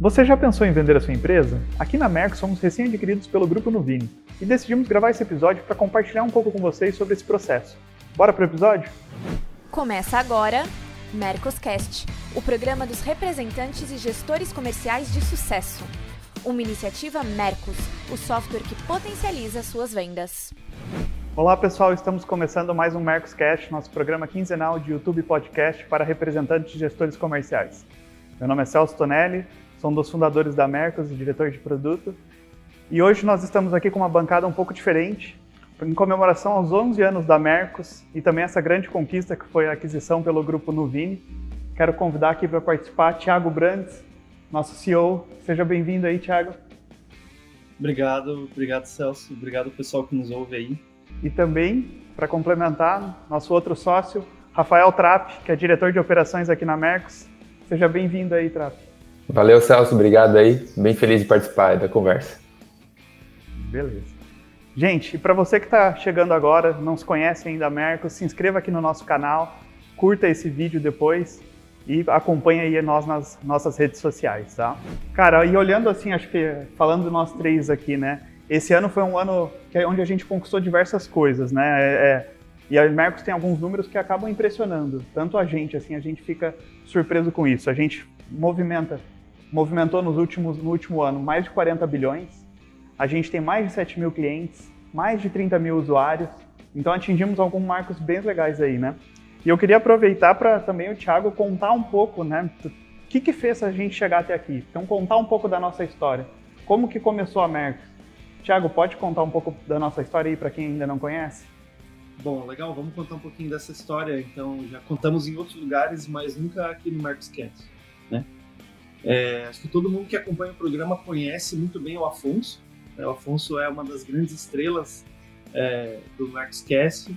Você já pensou em vender a sua empresa? Aqui na Merck somos recém-adquiridos pelo Grupo Nuvini e decidimos gravar esse episódio para compartilhar um pouco com vocês sobre esse processo. Bora pro episódio? Começa agora Mercoscast, o programa dos representantes e gestores comerciais de sucesso. Uma iniciativa Mercos, o software que potencializa suas vendas. Olá pessoal, estamos começando mais um Mercoscast, nosso programa quinzenal de YouTube Podcast para representantes e gestores comerciais. Meu nome é Celso Tonelli, sou um dos fundadores da Mercos e diretor de produto. E hoje nós estamos aqui com uma bancada um pouco diferente, em comemoração aos 11 anos da Mercos e também essa grande conquista que foi a aquisição pelo grupo Nuvini. Quero convidar aqui para participar Thiago Brandes, nosso CEO. Seja bem-vindo aí, Thiago. Obrigado, obrigado Celso, obrigado pessoal que nos ouve aí. E também, para complementar, nosso outro sócio, Rafael Trapp, que é diretor de operações aqui na Mercos. Seja bem-vindo aí, Trapp. Valeu, Celso, obrigado aí. Bem feliz de participar da conversa. Beleza. Gente, e para você que está chegando agora, não se conhece ainda a Mercos, se inscreva aqui no nosso canal, curta esse vídeo depois e acompanhe aí nós nas nossas redes sociais, tá? Cara, e olhando assim, acho que falando nós três aqui, né? Esse ano foi um ano que é onde a gente conquistou diversas coisas, né? É, é, e a Mercos tem alguns números que acabam impressionando, tanto a gente, assim, a gente fica surpreso com isso. A gente movimenta movimentou nos últimos, no último ano mais de 40 bilhões. A gente tem mais de 7 mil clientes, mais de 30 mil usuários. Então atingimos alguns marcos bem legais aí, né? E eu queria aproveitar para também o Thiago contar um pouco, né? O que, que fez a gente chegar até aqui? Então contar um pouco da nossa história. Como que começou a Mercos? Thiago, pode contar um pouco da nossa história aí para quem ainda não conhece? Bom, legal, vamos contar um pouquinho dessa história. Então, já contamos em outros lugares, mas nunca aqui no Mercoscast, né? É, acho que todo mundo que acompanha o programa conhece muito bem o Afonso. Né? O Afonso é uma das grandes estrelas é, do Maxcast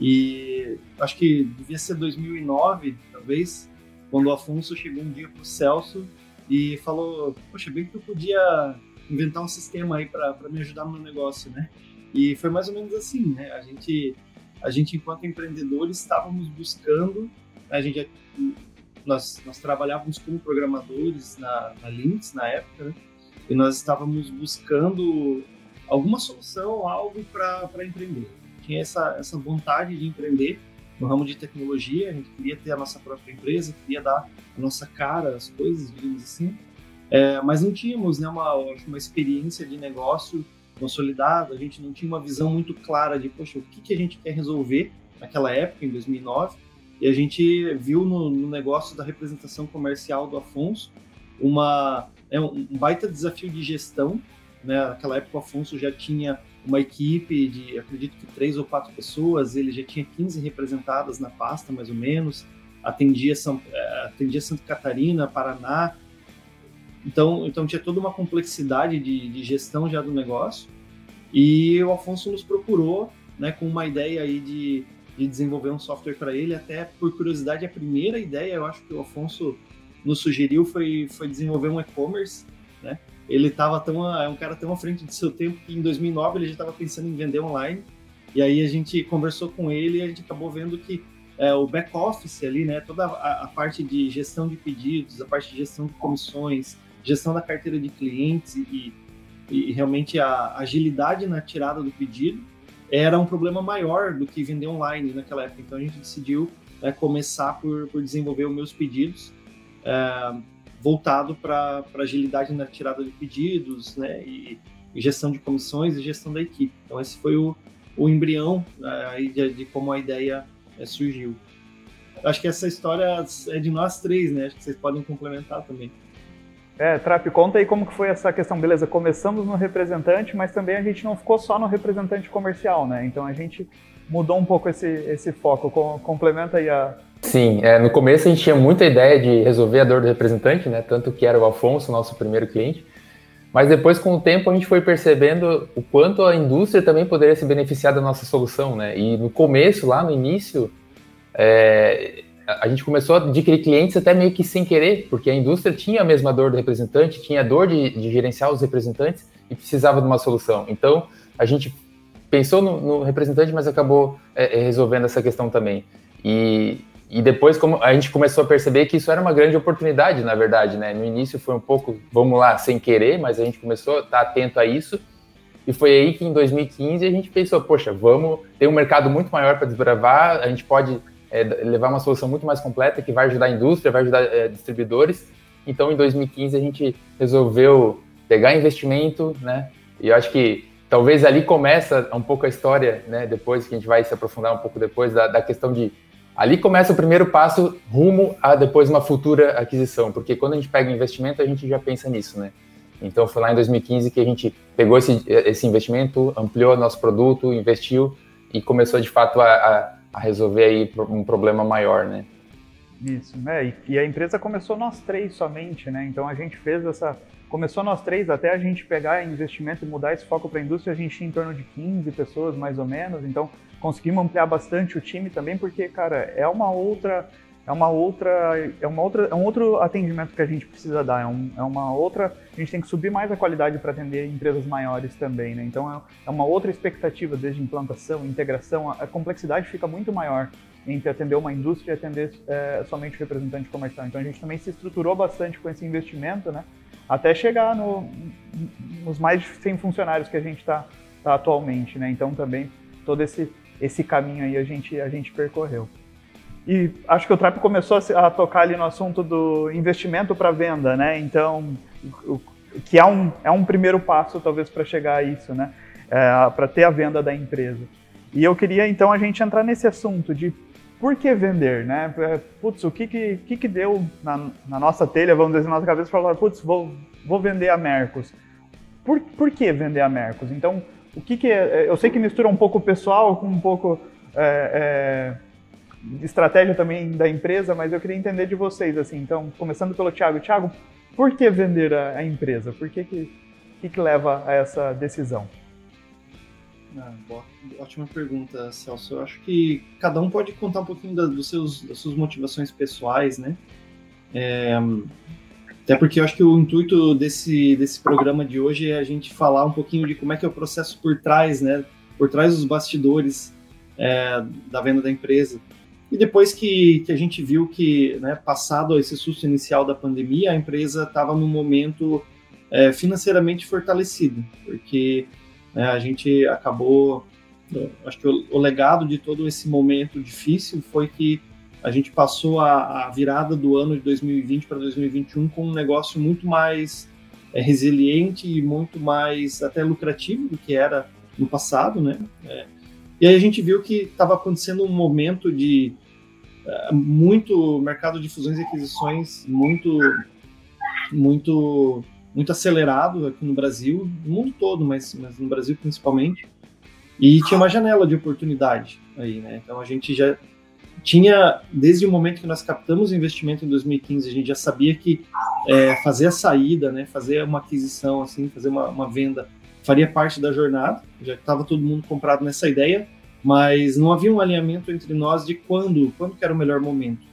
e acho que devia ser 2009, talvez, quando o Afonso chegou um dia para o Celso e falou: Poxa, bem que eu podia inventar um sistema aí para me ajudar no meu negócio, né? E foi mais ou menos assim, né? A gente, a gente enquanto empreendedores, estávamos buscando, a gente nós, nós trabalhávamos como programadores na, na Lynx na época, né? e nós estávamos buscando alguma solução, algo para empreender. Tinha essa, essa vontade de empreender no ramo de tecnologia, a gente queria ter a nossa própria empresa, queria dar a nossa cara às coisas, digamos assim, é, mas não tínhamos né, uma, uma experiência de negócio consolidada, a gente não tinha uma visão muito clara de, poxa, o que, que a gente quer resolver naquela época, em 2009, e a gente viu no, no negócio da representação comercial do Afonso uma, é um baita desafio de gestão. Né? Naquela época, o Afonso já tinha uma equipe de, acredito que três ou quatro pessoas, ele já tinha 15 representadas na pasta, mais ou menos, atendia, São, é, atendia Santa Catarina, Paraná, então, então tinha toda uma complexidade de, de gestão já do negócio, e o Afonso nos procurou né, com uma ideia aí de de desenvolver um software para ele. Até por curiosidade, a primeira ideia, eu acho que o Afonso nos sugeriu foi, foi desenvolver um e-commerce, né? Ele estava tão é um cara tão à frente do seu tempo que em 2009 ele já estava pensando em vender online. E aí a gente conversou com ele e a gente acabou vendo que é, o back office ali, né, toda a, a, parte de gestão de pedidos, a parte de gestão de comissões, gestão da carteira de clientes e, e realmente a agilidade na tirada do pedido era um problema maior do que vender online naquela época. Então a gente decidiu né, começar por, por desenvolver os meus pedidos é, voltado para agilidade na tirada de pedidos, né, e, e, gestão de comissões e gestão da equipe. Então esse foi o, o embrião é, de, de, como a ideia é, surgiu. Acho que essa história é de nós três, né? Acho que vocês podem complementar também. É, Trap, conta aí como que foi essa questão. Beleza, começamos no representante, mas também a gente não ficou só no representante comercial, né? Então a gente mudou um pouco esse, esse foco. Complementa aí a... Sim, é, no começo a gente tinha muita ideia de resolver a dor do representante, né? Tanto que era o Afonso, nosso primeiro cliente. Mas depois, com o tempo, a gente foi percebendo o quanto a indústria também poderia se beneficiar da nossa solução, né? E no começo, lá no início, é, a gente começou a adquirir clientes até meio que sem querer, porque a indústria tinha a mesma dor do representante, tinha a dor de, de gerenciar os representantes e precisava de uma solução. Então, a gente pensou no, no representante, mas acabou é, é resolvendo essa questão também. E, e depois como a gente começou a perceber que isso era uma grande oportunidade, na verdade, né? No início foi um pouco, vamos lá, sem querer, mas a gente começou a estar atento a isso. E foi aí que em 2015 a gente pensou, poxa, vamos ter um mercado muito maior para desbravar, a gente pode é, levar uma solução muito mais completa que vai ajudar a indústria, vai ajudar é, distribuidores. Então, em 2015 a gente resolveu pegar investimento, né? E eu acho que talvez ali começa um pouco a história, né? Depois que a gente vai se aprofundar um pouco depois da, da questão de ali começa o primeiro passo rumo a depois uma futura aquisição, porque quando a gente pega investimento, a gente já pensa nisso, né? Então foi lá em 2015 que a gente pegou esse, esse investimento, ampliou nosso produto, investiu e começou de fato a, a, a resolver aí um problema maior, né? Isso, né? E, a empresa começou nós três somente, né? Então a gente fez essa. Começou nós três, até a gente pegar investimento e mudar esse foco para a indústria, a gente tinha em torno de 15 pessoas mais ou menos. Então conseguimos ampliar bastante o time também, porque, cara, é uma outra. É uma outra, é uma outra, é um outro atendimento que a gente precisa dar. É, um, é uma outra, a gente tem que subir mais a qualidade para atender empresas maiores também, né? Então é, é uma outra expectativa desde implantação, integração, a, a complexidade fica muito maior entre atender uma indústria e atender é, somente representante comercial. Então a gente também se estruturou bastante com esse investimento, né? Até chegar no, nos mais de 100 funcionários que a gente está tá atualmente, né? Então também todo esse, esse caminho aí a gente, a gente percorreu. E acho que o Trap começou a, tocar ali no assunto do investimento para venda, né? Então, o, que é um, é um primeiro passo talvez para chegar a isso, né? É, para ter a venda da empresa. E eu queria então a gente entrar nesse assunto de por que vender, né? É, putz, o que que, que, que deu na, na, nossa telha, vamos dizer, na nossa cabeça, para falar, putz, vou, vou vender a Mercos. Por, por que vender a Mercos? Então, o que que é, eu sei que mistura um pouco pessoal com um pouco é, é, estratégia também da empresa, mas eu queria entender de vocês, assim, então, começando pelo Thiago. Thiago, por que vender a, a empresa? Por que que, que que leva a essa decisão? Ah, ótima pergunta, Celso. Eu acho que cada um pode contar um pouquinho da, dos seus, das suas motivações pessoais, né? É, até porque eu acho que o intuito desse, desse programa de hoje é a gente falar um pouquinho de como é que é o processo por trás, né? Por trás dos bastidores é, da venda da empresa. E depois que, que a gente viu que, né, passado esse susto inicial da pandemia, a empresa estava num momento é, financeiramente fortalecido, porque né? A gente acabou, acho que o, o, legado de todo esse momento difícil foi que a gente passou a, a virada do ano de 2020 para 2021 com um negócio muito mais é, resiliente e muito mais até lucrativo do que era no passado, né? É, e aí a gente viu que estava acontecendo um momento de muito mercado de fusões e aquisições muito muito muito acelerado aqui no Brasil, no mundo todo, mas, mas no Brasil principalmente. E tinha uma janela de oportunidade aí, né? Então a gente já tinha, desde o momento que nós captamos o investimento em 2015, a gente já sabia que é, fazer a saída, né, fazer uma aquisição, assim, fazer uma, uma venda, faria parte da jornada. Já estava todo mundo comprado nessa ideia, mas não havia um alinhamento entre nós de quando, quando era o melhor momento.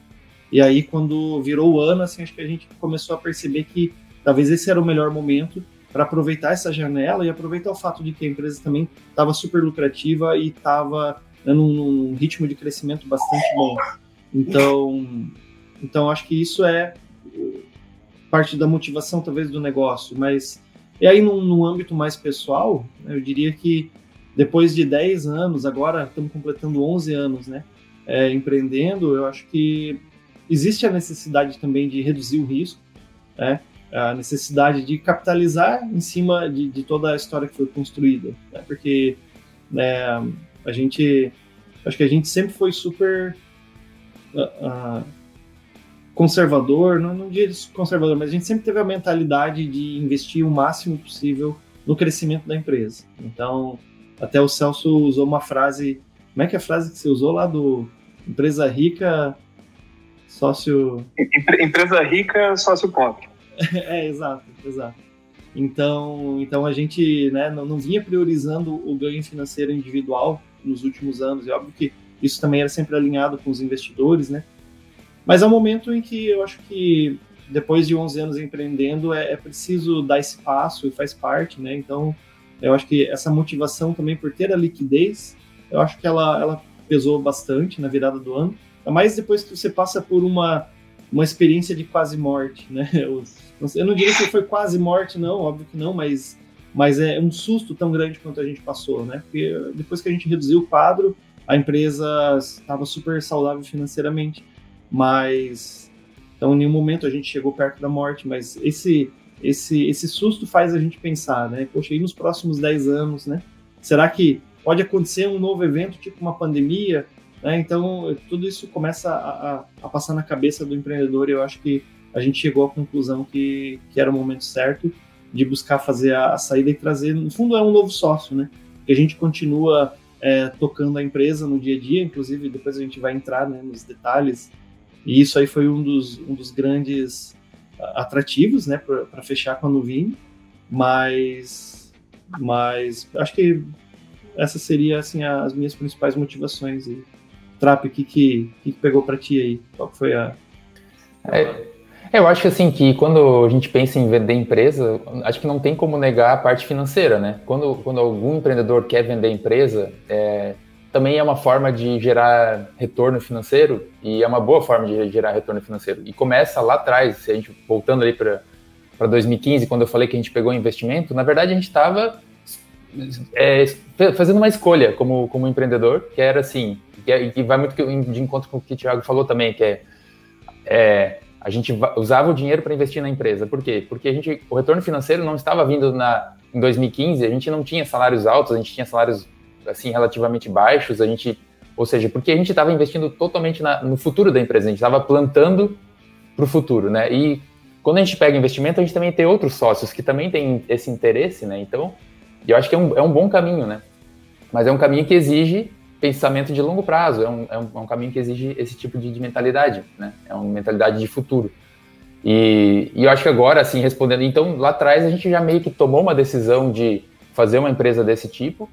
E aí, quando virou o ano, assim, acho que a gente começou a perceber que Talvez esse era o melhor momento para aproveitar essa janela e aproveitar o fato de que a empresa também estava super lucrativa e estava num, ritmo de crescimento bastante bom. Então, então acho que isso é parte da motivação talvez do negócio, mas e aí num, num âmbito mais pessoal, né, eu diria que depois de 10 anos, agora estamos completando 11 anos, né, é, empreendendo, eu acho que existe a necessidade também de reduzir o risco, né, a necessidade de capitalizar em cima de, de toda a história que foi construída, né? porque né, a gente, acho que a gente sempre foi super uh, uh, conservador, não, não diria conservador, mas a gente sempre teve a mentalidade de investir o máximo possível no crescimento da empresa. Então, até o Celso usou uma frase, como é que é a frase que você usou lá do empresa rica, sócio... Empresa rica, sócio pobre. é, exato, exato. Então, então a gente né, não, não vinha priorizando o ganho financeiro individual nos últimos anos. É óbvio que isso também era sempre alinhado com os investidores, né? Mas há um momento em que eu acho que depois de 11 anos empreendendo é, é preciso dar esse passo e faz parte, né? Então, eu acho que essa motivação também por ter a liquidez, eu acho que ela, ela pesou bastante na virada do ano. mais depois que você passa por uma, uma experiência de quase morte, né? Eu, eu não diria que foi quase morte, não, óbvio que não, mas, mas é um susto tão grande quanto a gente passou, né? Porque depois que a gente reduziu o quadro, a empresa estava super saudável financeiramente, mas então em nenhum momento a gente chegou perto da morte, mas esse esse esse susto faz a gente pensar, né? Poxa, e nos próximos 10 anos, né? Será que pode acontecer um novo evento, tipo uma pandemia? Né? Então, tudo isso começa a, a, a, passar na cabeça do empreendedor e eu acho que a gente chegou à conclusão que, que era o momento certo de buscar fazer a, a saída e trazer, no fundo, é um novo sócio, né? Que a gente continua é, tocando a empresa no dia a dia, inclusive depois a gente vai entrar né, nos detalhes. E isso aí foi um dos, um dos grandes atrativos, né, para fechar com a Nuvini. Mas, mas acho que essas seriam assim as minhas principais motivações. E Trap, o que, que, que pegou para ti aí? Qual foi a, é, eu acho que assim, que quando a gente pensa em vender empresa, acho que não tem como negar a parte financeira, né? Quando, quando algum empreendedor quer vender empresa, é, também é uma forma de gerar retorno financeiro e é uma boa forma de gerar retorno financeiro. E começa lá atrás, se a gente voltando ali para 2015, quando eu falei que a gente pegou investimento, na verdade a gente estava é, fazendo uma escolha como, como empreendedor, que era assim, que, é, que vai muito de encontro com o que o Thiago falou também, que é, é a gente usava o dinheiro para investir na empresa. Por quê? Porque a gente, o retorno financeiro não estava vindo na, em 2015, a gente não tinha salários altos, a gente tinha salários assim relativamente baixos, a gente, ou seja, porque a gente estava investindo totalmente na, no futuro da empresa, a gente estava plantando para o futuro, né? E quando a gente pega investimento, a gente também tem outros sócios que também têm esse interesse, né? Então, eu acho que é um, é um bom caminho, né? Mas é um caminho que exige pensamento de longo prazo, é um, é um, é um caminho que exige esse tipo de, de, mentalidade, né? É uma mentalidade de futuro. E, e, eu acho que agora, assim, respondendo, então lá atrás a gente já meio que tomou uma decisão de fazer uma empresa desse tipo,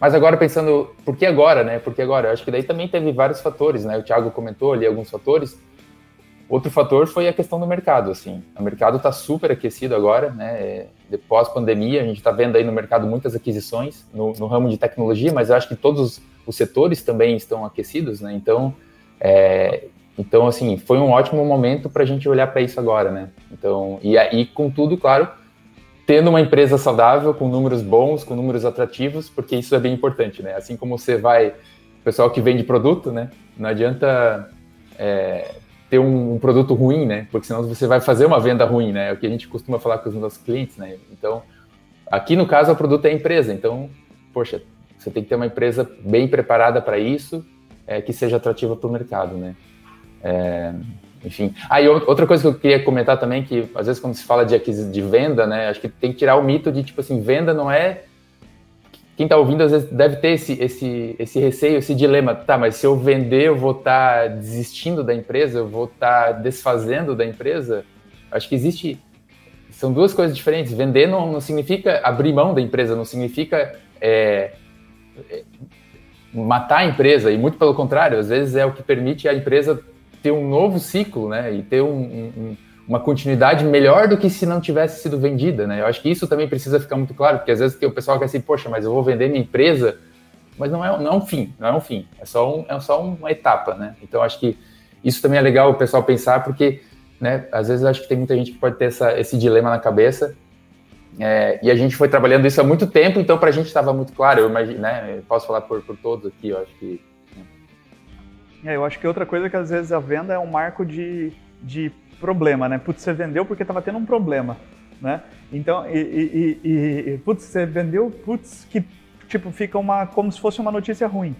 mas agora pensando, por que agora, né? Por que agora? Eu acho que daí também teve vários fatores, né? O Thiago comentou ali alguns fatores. Outro fator foi a questão do mercado, assim. O mercado está super aquecido agora, né? Depois pandemia, a gente está vendo aí no mercado muitas aquisições no, no, ramo de tecnologia, mas eu acho que todos os setores também estão aquecidos, né? Então, é, então assim, foi um ótimo momento para a gente olhar para isso agora, né? Então, e aí, contudo, claro, tendo uma empresa saudável, com números bons, com números atrativos, porque isso é bem importante, né? Assim como você vai, pessoal que vende produto, né? Não adianta é, ter um, um, produto ruim, né? Porque senão você vai fazer uma venda ruim, né? É o que a gente costuma falar com os nossos clientes, né? Então, aqui no caso, o produto é a empresa. Então, poxa, você tem que ter uma empresa bem preparada para isso, é, que seja atrativa para o mercado, né? É, enfim. Ah, e outra coisa que eu queria comentar também, que às vezes quando se fala de, de venda, né, acho que tem que tirar o mito de, tipo assim, venda não é... Quem está ouvindo às vezes deve ter esse, esse, esse receio, esse dilema. Tá, mas se eu vender, eu vou estar tá desistindo da empresa, eu vou estar tá desfazendo da empresa? Acho que existe... São duas coisas diferentes. Vender não, não significa abrir mão da empresa, não significa... É, matar a empresa, e muito pelo contrário, às vezes é o que permite a empresa ter um novo ciclo, né, e ter um, um, uma continuidade melhor do que se não tivesse sido vendida, né, eu acho que isso também precisa ficar muito claro, porque às vezes o pessoal quer assim, poxa, mas eu vou vender minha empresa, mas não é, não é um fim, não é um fim, é só, um, é só uma etapa, né, então acho que isso também é legal o pessoal pensar, porque, né, às vezes acho que tem muita gente que pode ter essa, esse dilema na cabeça, é, e a gente foi trabalhando isso há muito tempo, então para a gente estava muito claro. Eu imagino, né? Eu posso falar por, por todos aqui, eu acho que. É, eu acho que outra coisa é que às vezes a venda é um marco de, de problema, né? Putz, você vendeu porque estava tendo um problema, né? Então, e, e, e, e putz, você vendeu, putz, que tipo fica uma como se fosse uma notícia ruim.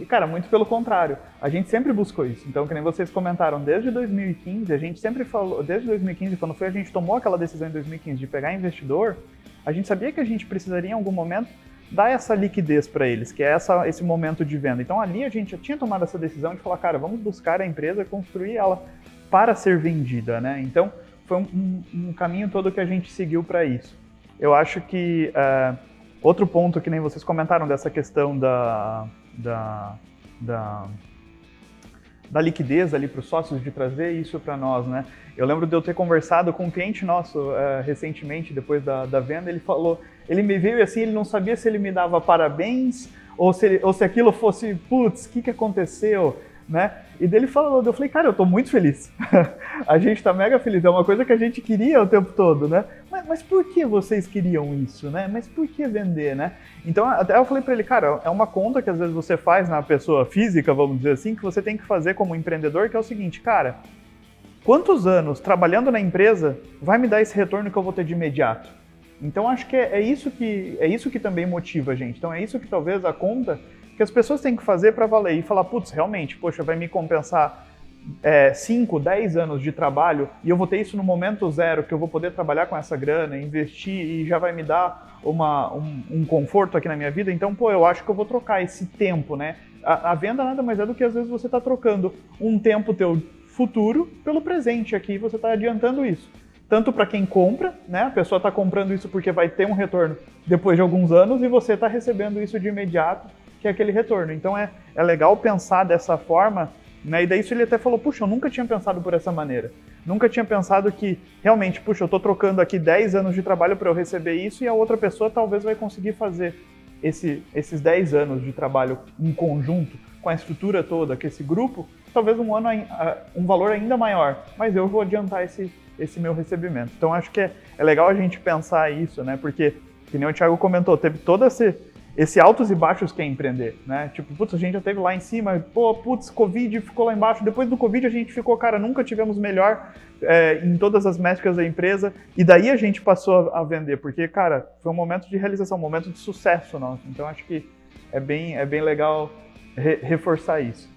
E, cara, muito pelo contrário. A gente sempre buscou isso. Então, que nem vocês comentaram, desde 2015, a gente sempre falou, desde 2015, quando foi a gente tomou aquela decisão em 2015 de pegar investidor, a gente sabia que a gente precisaria em algum momento dar essa liquidez para eles, que é essa, esse momento de venda. Então, ali a gente já tinha tomado essa decisão de falar, cara, vamos buscar a empresa, construir ela para ser vendida, né? Então, foi um, um, um caminho todo que a gente seguiu para isso. Eu acho que uh, outro ponto que nem vocês comentaram dessa questão da da, da, da liquidez ali para os sócios de trazer isso para nós, né? Eu lembro de eu ter conversado com um cliente nosso uh, recentemente, depois da, da venda, ele falou, ele me veio e assim, ele não sabia se ele me dava parabéns ou se, ele, ou se aquilo fosse, putz, o que, que aconteceu? né? E dele falou, eu falei, cara, eu tô muito feliz. a gente tá mega feliz, é uma coisa que a gente queria o tempo todo, né? Mas, mas por que vocês queriam isso, né? Mas por que vender, né? Então, até eu falei para ele, cara, é uma conta que às vezes você faz na pessoa física, vamos dizer assim, que você tem que fazer como empreendedor, que é o seguinte, cara, quantos anos trabalhando na empresa vai me dar esse retorno que eu vou ter de imediato? Então acho que é, é, isso que é isso que também motiva a gente. Então é isso que talvez a conta que as pessoas têm que fazer para valer e falar, putz, realmente, poxa, vai me compensar 5, é, 10 anos de trabalho e eu vou ter isso no momento zero, que eu vou poder trabalhar com essa grana, investir e já vai me dar uma, um, um conforto aqui na minha vida. Então, pô, eu acho que eu vou trocar esse tempo, né? A, a venda nada mais é do que às vezes você está trocando um tempo teu futuro pelo presente aqui, você está adiantando isso tanto para quem compra, né? A pessoa está comprando isso porque vai ter um retorno depois de alguns anos e você está recebendo isso de imediato, que é aquele retorno. Então é, é legal pensar dessa forma, né? E daí isso ele até falou, puxa, eu nunca tinha pensado por essa maneira. Nunca tinha pensado que realmente, puxa, eu estou trocando aqui 10 anos de trabalho para eu receber isso e a outra pessoa talvez vai conseguir fazer esse, esses 10 anos de trabalho em conjunto, com a estrutura toda, com esse grupo, talvez um ano um valor ainda maior, mas eu vou adiantar esse esse meu recebimento. Então acho que é, é legal a gente pensar isso, né? Porque, que nem o Thiago comentou, teve todo esse, esse altos e baixos que é empreender, né? Tipo, putz, a gente já teve lá em cima, pô, putz, Covid ficou lá embaixo. Depois do Covid a gente ficou, cara, nunca tivemos melhor é, em todas as métricas da empresa. E daí a gente passou a vender, porque, cara, foi um momento de realização, um momento de sucesso nosso. Então acho que é bem, é bem legal re, reforçar isso.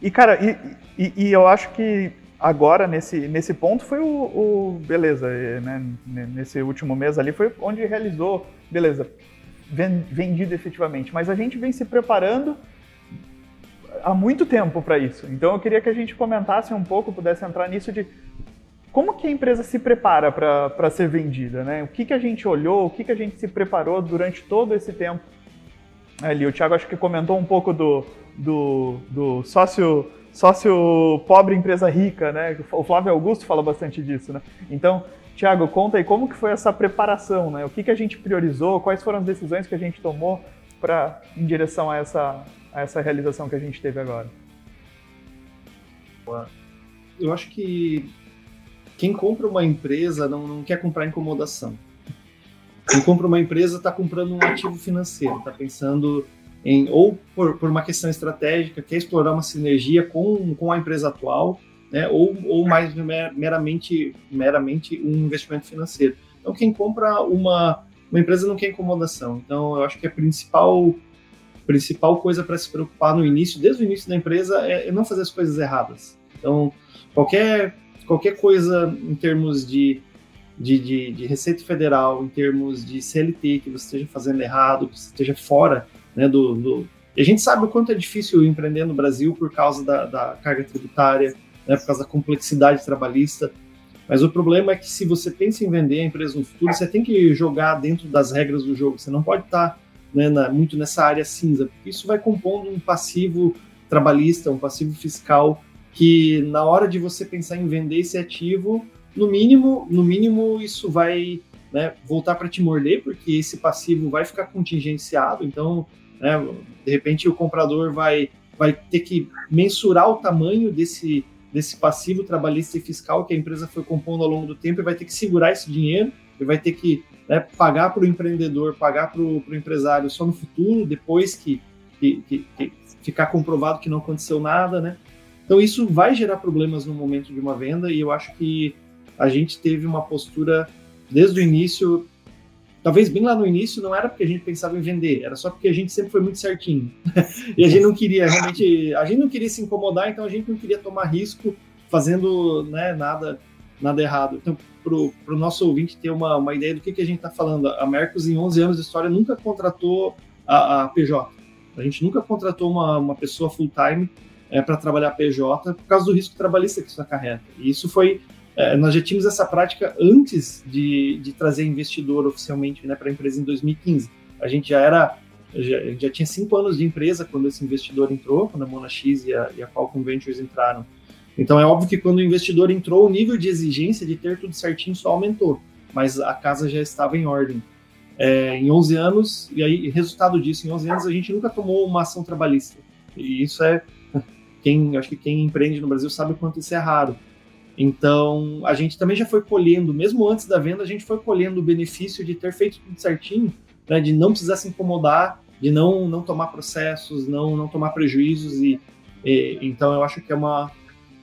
E, cara, e, e, e eu acho que agora, nesse, nesse ponto, foi o, o beleza, né? Nesse último mês ali foi onde realizou, beleza, vendido efetivamente. Mas a gente vem se preparando há muito tempo para isso. Então eu queria que a gente comentasse um pouco, pudesse entrar nisso de como que a empresa se prepara para ser vendida, né? O que, que a gente olhou, o que, que a gente se preparou durante todo esse tempo ali. O Thiago acho que comentou um pouco do, do, do sócio sócio pobre, empresa rica, né? O Flávio Augusto fala bastante disso, né? Então, Tiago, conta aí como que foi essa preparação, né? O que, que a gente priorizou, quais foram as decisões que a gente tomou para em direção a essa, a essa realização que a gente teve agora? Eu acho que quem compra uma empresa não, não quer comprar incomodação. Quem compra uma empresa está comprando um ativo financeiro, está pensando em, ou por, por uma questão estratégica, quer explorar uma sinergia com, com a empresa atual, né, ou, ou mais meramente, meramente um investimento financeiro. Então, quem compra uma, uma empresa não quer incomodação. Então, eu acho que a principal, principal coisa para se preocupar no início, desde o início da empresa, é, é não fazer as coisas erradas. Então, qualquer, qualquer coisa em termos de de, de, de, Receita Federal, em termos de CLT que você esteja fazendo errado, que você esteja fora né, do, do... E a gente sabe o quanto é difícil empreender no Brasil por causa da, da carga tributária, né, por causa da complexidade trabalhista. Mas o problema é que se você pensa em vender a empresa no futuro, você tem que jogar dentro das regras do jogo. Você não pode estar né, na, muito nessa área cinza, porque isso vai compondo um passivo trabalhista, um passivo fiscal que na hora de você pensar em vender esse ativo, no mínimo, no mínimo isso vai né, voltar para te morder, porque esse passivo vai ficar contingenciado. Então, né? De repente o comprador vai, vai ter que mensurar o tamanho desse, desse passivo trabalhista e fiscal que a empresa foi compondo ao longo do tempo e vai ter que segurar esse dinheiro e vai ter que né, pagar para o empreendedor, pagar para o empresário só no futuro, depois que, que, que, que, ficar comprovado que não aconteceu nada, né? Então isso vai gerar problemas no momento de uma venda e eu acho que a gente teve uma postura desde o início talvez bem lá no início não era porque a gente pensava em vender, era só porque a gente sempre foi muito certinho. e a gente não queria realmente, a gente não queria se incomodar, então a gente não queria tomar risco fazendo né, nada, nada errado. Então, para o nosso ouvinte ter uma, uma ideia do que, que a gente está falando, a Mercos, em 11 anos de história, nunca contratou a, a PJ. A gente nunca contratou uma, uma pessoa full-time é, para trabalhar PJ por causa do risco trabalhista que isso acarreta. E isso foi é, nós já tínhamos essa prática antes de, de trazer investidor oficialmente né, para a empresa em 2015. A gente já era já, já, tinha cinco anos de empresa quando esse investidor entrou, quando a Monax e a, e a Falcon Ventures entraram. Então é óbvio que quando o investidor entrou, o nível de exigência de ter tudo certinho só aumentou, mas a casa já estava em ordem. É, em 11 anos, e aí resultado disso, em 11 anos a gente nunca tomou uma ação trabalhista. E isso é quem, acho que quem empreende no Brasil sabe o quanto isso é raro. Então, a gente também já foi colhendo, mesmo antes da venda, a gente foi colhendo o benefício de ter feito tudo certinho, né, de não precisar se incomodar, de não, não tomar processos, não, não tomar prejuízos. E, e, então, eu acho que é uma,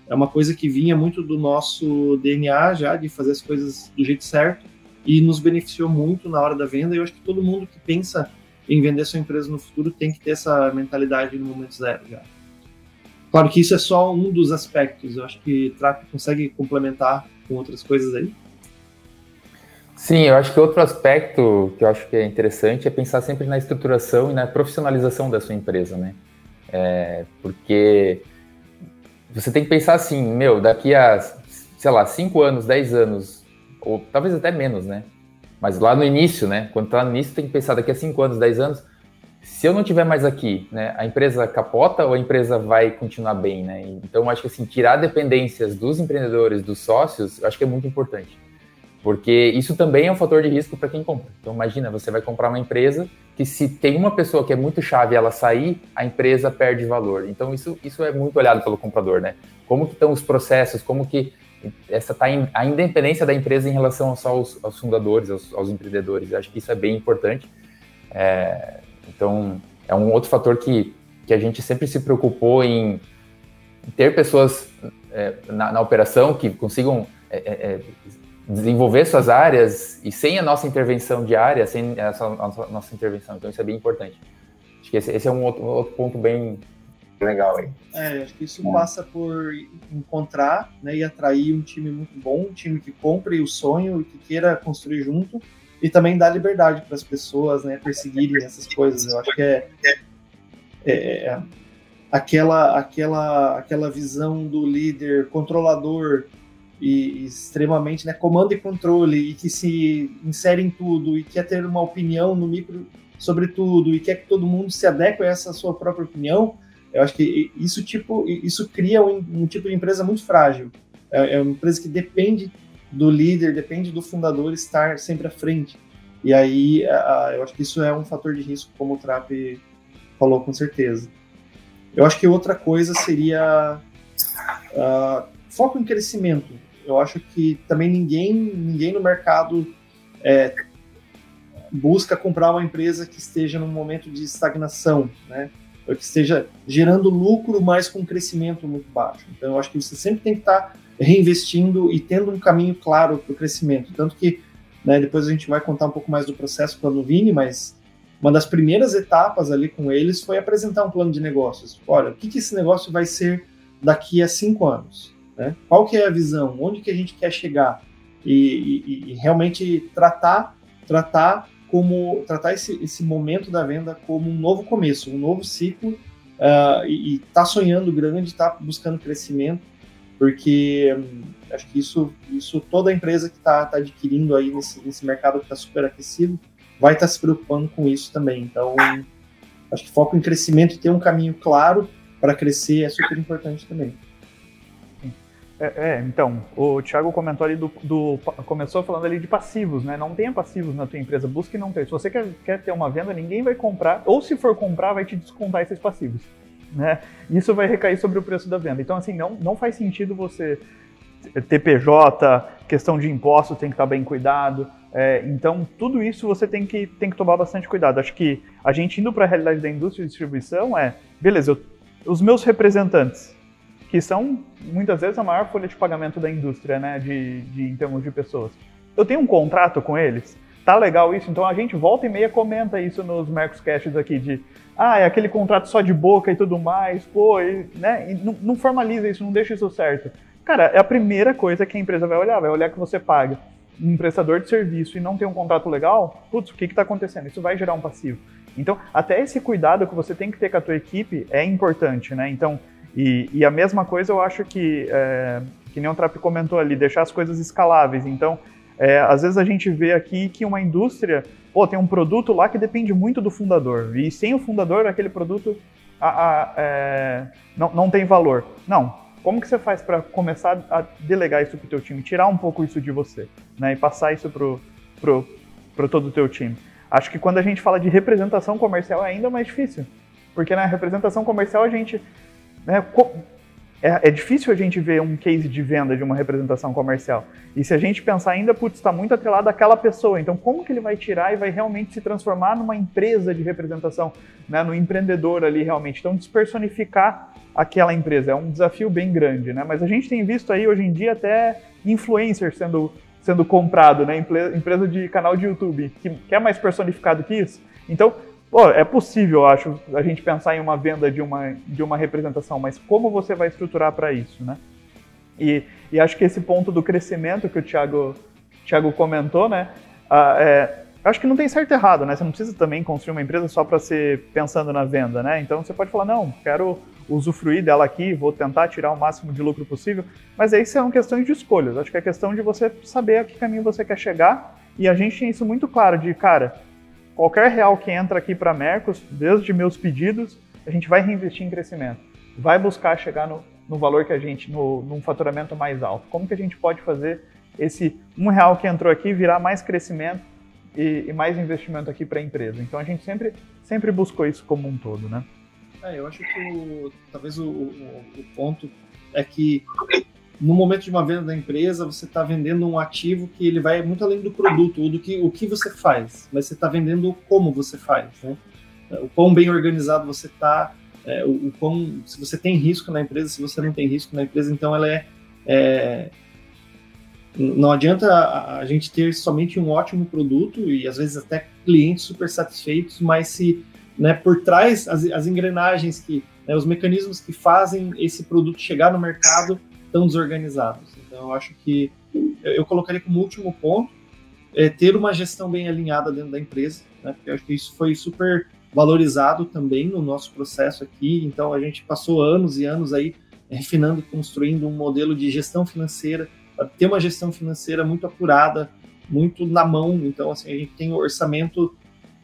é uma coisa que vinha muito do nosso DNA já, de fazer as coisas do jeito certo, e nos beneficiou muito na hora da venda. E eu acho que todo mundo que pensa em vender sua empresa no futuro tem que ter essa mentalidade no momento zero já. Claro que isso é só um dos aspectos. Eu acho que Trap consegue complementar com outras coisas aí. Sim, eu acho que outro aspecto que eu acho que é interessante é pensar sempre na estruturação e na profissionalização da sua empresa, né? É, porque você tem que pensar assim, meu, daqui a, sei lá, 5 anos, 10 anos, ou talvez até menos, né? Mas lá no início, né? Quando tá no início, tem que pensar daqui a 5 anos, 10 anos, se eu não tiver mais aqui, né, a empresa capota ou a empresa vai continuar bem, né? Então, acho que assim, tirar dependências dos empreendedores, dos sócios, acho que é muito importante. Porque isso também é um fator de risco para quem compra. Então, imagina, você vai comprar uma empresa que se tem uma pessoa que é muito chave ela sair, a empresa perde valor. Então, isso, isso é muito olhado pelo comprador, né? Como que estão os processos, como que essa tá a independência da empresa em relação aos, aos fundadores, aos, aos empreendedores. Eu acho que isso é bem importante. É, então, é um outro fator que, que a gente sempre se preocupou em ter pessoas é, na, na, operação que consigam é, é, é desenvolver suas áreas e sem a nossa intervenção diária, sem essa nossa, nossa intervenção. Então, isso é bem importante. Acho que esse, esse é um outro, outro, ponto bem legal aí. É, acho que isso passa por encontrar né, e atrair um time muito bom, um time que compre o sonho e que queira construir junto e também dar liberdade para as pessoas, né, perseguirem essas coisas. Eu acho que é, é, é, aquela, aquela, aquela visão do líder controlador e, e extremamente, né, comando e controle e que se insere em tudo e quer ter uma opinião no micro sobre tudo e quer que todo mundo se adeque a essa sua própria opinião. Eu acho que isso tipo isso cria um, um tipo de empresa muito frágil. É, é uma empresa que depende do líder, depende do fundador estar sempre à frente. E aí, eu acho que isso é um fator de risco, como o Trap falou com certeza. Eu acho que outra coisa seria uh, foco em crescimento. Eu acho que também ninguém, ninguém no mercado é, busca comprar uma empresa que esteja num momento de estagnação, né? Ou que esteja gerando lucro, mas com crescimento muito baixo. Então, eu acho que você sempre tem que estar reinvestindo e tendo um caminho claro para o crescimento. Tanto que né, depois a gente vai contar um pouco mais do processo com o Vini, mas uma das primeiras etapas ali com eles foi apresentar um plano de negócios. Olha, o que, que esse negócio vai ser daqui a cinco anos? Né? Qual que é a visão? Onde que a gente quer chegar? E, e, e realmente tratar, tratar como tratar esse, esse momento da venda como um novo começo, um novo ciclo uh, e, estar tá sonhando grande, tá buscando crescimento porque hum, acho que isso, isso toda empresa que está tá adquirindo aí nesse, nesse mercado que está super aquecido vai estar tá se preocupando com isso também. Então, acho que foco em crescimento e ter um caminho claro para crescer é super importante também. É, é, então, o Thiago comentou ali do, do, começou falando ali de passivos, né? Não tenha passivos na tua empresa, busque não ter. Se você quer, quer ter uma venda, ninguém vai comprar, ou se for comprar, vai te descontar esses passivos né? Isso vai recair sobre o preço da venda. Então, assim, não, não faz sentido você ter PJ, questão de impostos tem que estar bem cuidado. É, então, tudo isso você tem que, tem que tomar bastante cuidado. Acho que a gente indo para a realidade da indústria de distribuição é, beleza, eu, os meus representantes, que são muitas vezes a maior folha de pagamento da indústria, né, de, de, em termos de pessoas. Eu tenho um contrato com eles, tá legal isso, então a gente volta e meia comenta isso nos Mercos aqui de ah, é aquele contrato só de boca e tudo mais, pô, e, né? E não, não, formaliza isso, não deixa isso certo. Cara, é a primeira coisa que a empresa vai olhar, vai olhar que você paga um prestador de serviço e não tem um contrato legal, putz, o que está acontecendo? Isso vai gerar um passivo. Então, até esse cuidado que você tem que ter com a tua equipe é importante, né? Então, e, e a mesma coisa eu acho que, é, que nem o Trap comentou ali, deixar as coisas escaláveis. Então, é, às vezes a gente vê aqui que uma indústria pô, tem um produto lá que depende muito do fundador, e sem o fundador, aquele produto a, a, é, não, não tem valor. Não. Como que você faz para começar a delegar isso para o teu time, tirar um pouco isso de você, né, e passar isso pro, pro, pro todo o teu time? Acho que quando a gente fala de representação comercial é ainda mais difícil, porque na representação comercial a gente, né, é, é, difícil a gente ver um case de venda de uma representação comercial. E se a gente pensar ainda, putz, está muito atrelado àquela pessoa. Então, como que ele vai tirar e vai realmente se transformar numa empresa de representação, né, no empreendedor ali realmente? Então, despersonificar aquela empresa é um desafio bem grande, né? Mas a gente tem visto aí hoje em dia até influencers sendo sendo comprado, né? Empresa de canal de YouTube, que, que é mais personificado que isso. Então, Pô, é possível, eu acho, a gente pensar em uma venda de uma, de uma representação, mas como você vai estruturar para isso, né? E, e, acho que esse ponto do crescimento que o Thiago, Thiago comentou, né? Ah, é, acho que não tem certo e errado, né? Você não precisa também construir uma empresa só para ser pensando na venda, né? Então você pode falar, não, quero usufruir dela aqui, vou tentar tirar o máximo de lucro possível, mas aí são questões de escolhas. Acho que é questão de você saber a que caminho você quer chegar e a gente tem isso muito claro de, cara, qualquer real que entra aqui para Mercos, desde meus pedidos, a gente vai reinvestir em crescimento. Vai buscar chegar no, no valor que a gente, no, num faturamento mais alto. Como que a gente pode fazer esse um real que entrou aqui virar mais crescimento e, e mais investimento aqui para a empresa? Então a gente sempre, sempre buscou isso como um todo, né? É, eu acho que o, talvez o, o, o ponto é que no momento de uma venda da empresa, você está vendendo um ativo que ele vai muito além do produto ou do que o que você faz, mas você está vendendo como você faz, né? O quão bem organizado você está, é, o, o quão, se você tem risco na empresa, se você não tem risco na empresa, então ela é, é não adianta a, a, gente ter somente um ótimo produto e às vezes até clientes super satisfeitos, mas se né, por trás as, as engrenagens que, né, os mecanismos que fazem esse produto chegar no mercado tão desorganizados. Então, eu acho que eu colocaria como último ponto é ter uma gestão bem alinhada dentro da empresa, né? Porque eu acho que isso foi super valorizado também no nosso processo aqui. Então, a gente passou anos e anos aí refinando, construindo um modelo de gestão financeira, para ter uma gestão financeira muito apurada, muito na mão. Então, assim, a gente tem o orçamento,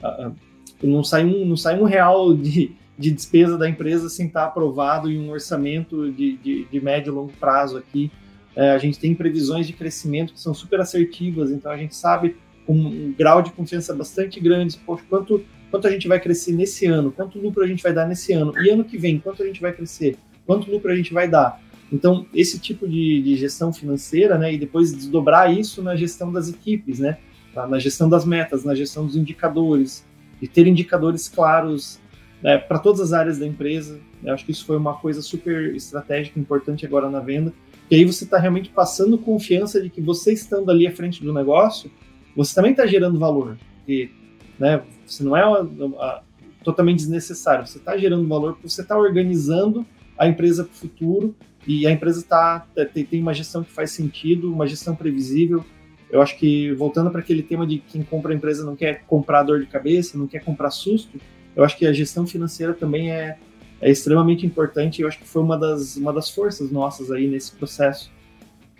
uh, não sai um, não sai um real de, de despesa da empresa sem estar aprovado em um orçamento de, de, de médio e longo prazo aqui. É, a gente tem previsões de crescimento que são super assertivas, então a gente sabe com um grau de confiança bastante grande, poxa, quanto, quanto a gente vai crescer nesse ano, quanto lucro a gente vai dar nesse ano, e ano que vem, quanto a gente vai crescer, quanto lucro a gente vai dar. Então, esse tipo de, de gestão financeira, né, e depois desdobrar isso na gestão das equipes, né, na gestão das metas, na gestão dos indicadores, e ter indicadores claros né, para todas as áreas da empresa. Eu acho que isso foi uma coisa super estratégica, importante agora na venda. E aí você está realmente passando confiança de que você estando ali à frente do negócio, você também está gerando valor. E, né, você não é uma, uma, totalmente desnecessário, você está gerando valor porque você está organizando a empresa para o futuro e a empresa tá, tem, tem uma gestão que faz sentido, uma gestão previsível. Eu acho que, voltando para aquele tema de quem compra a empresa não quer comprar dor de cabeça, não quer comprar susto, eu acho que a gestão financeira também é, é extremamente importante. Eu acho que foi uma das, uma das forças nossas aí nesse processo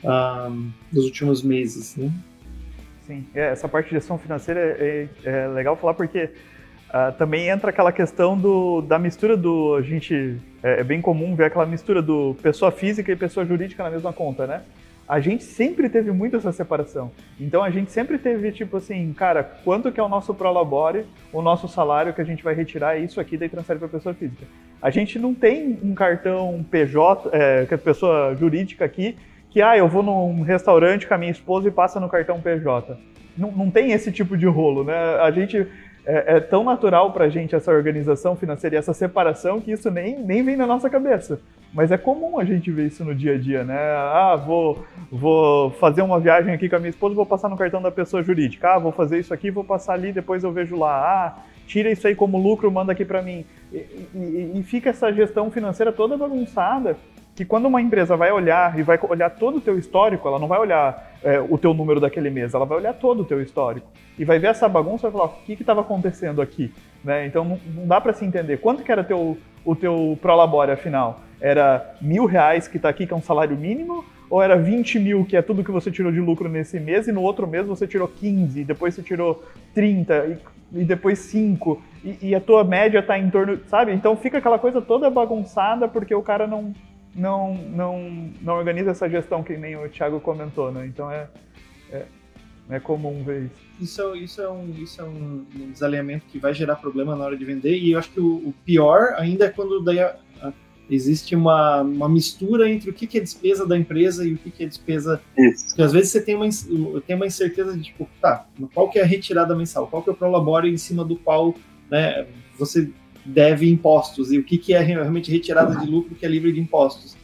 um, dos últimos meses, né? Sim, é, essa parte de gestão financeira é, é, é legal falar porque uh, também entra aquela questão do, da mistura do. A gente. É, é bem comum ver aquela mistura do pessoa física e pessoa jurídica na mesma conta, né? A gente sempre teve muito essa separação. Então a gente sempre teve tipo assim, cara, quanto que é o nosso prolabore, o nosso salário que a gente vai retirar isso aqui daí transfere para pessoa física. A gente não tem um cartão PJ, é, que é pessoa jurídica aqui, que ah, eu vou num restaurante com a minha esposa e passa no cartão PJ. Não, não tem esse tipo de rolo, né? A gente é, é tão natural para a gente essa organização financeira e essa separação que isso nem, nem vem na nossa cabeça. Mas é comum a gente ver isso no dia a dia, né? Ah, vou, vou fazer uma viagem aqui com a minha esposa, vou passar no cartão da pessoa jurídica. Ah, vou fazer isso aqui, vou passar ali, depois eu vejo lá. Ah, tira isso aí como lucro, manda aqui para mim. E, e, e, fica essa gestão financeira toda bagunçada, que quando uma empresa vai olhar e vai olhar todo o teu histórico, ela não vai olhar é, o teu número daquele mês, ela vai olhar todo o teu histórico. E vai ver essa bagunça e vai falar, o que estava acontecendo aqui? Né? Então não, não dá para se entender. Quanto que era teu, o teu prolabore, afinal? Era mil reais que está aqui, que é um salário mínimo, ou era 20 mil, que é tudo que você tirou de lucro nesse mês, e no outro mês você tirou 15, depois você tirou 30, e, e depois 5, e, e, a tua média está em torno, sabe? Então fica aquela coisa toda bagunçada porque o cara não, não, não, não organiza essa gestão que nem o Thiago comentou, né? Então é, é, é comum ver isso. Isso, isso, é um, isso é um, desalinhamento que vai gerar problema na hora de vender, e eu acho que o, o pior ainda é quando daí existe uma, uma mistura entre o que, que é despesa da empresa e o que, que é despesa. Isso. Porque às vezes você tem uma, tem uma incerteza de tipo, tá, qual que é a retirada mensal? Qual que é o prolabore em cima do qual né, você deve impostos? E o que, que é realmente retirada de lucro que é livre de impostos?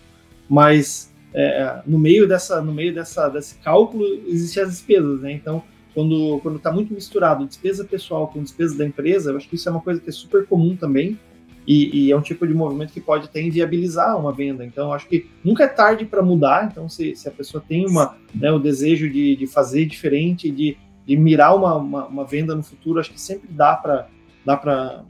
Mas é, no meio dessa no meio dessa desse cálculo existem as despesas, né? Então quando quando está muito misturado despesa pessoal com despesa da empresa, eu acho que isso é uma coisa que é super comum também e, e, é um tipo de movimento que pode até inviabilizar uma venda. Então, acho que nunca é tarde para mudar. Então, se, se, a pessoa tem uma, né, o desejo de, de fazer diferente, de, de mirar uma, uma, uma, venda no futuro, acho que sempre dá para dá para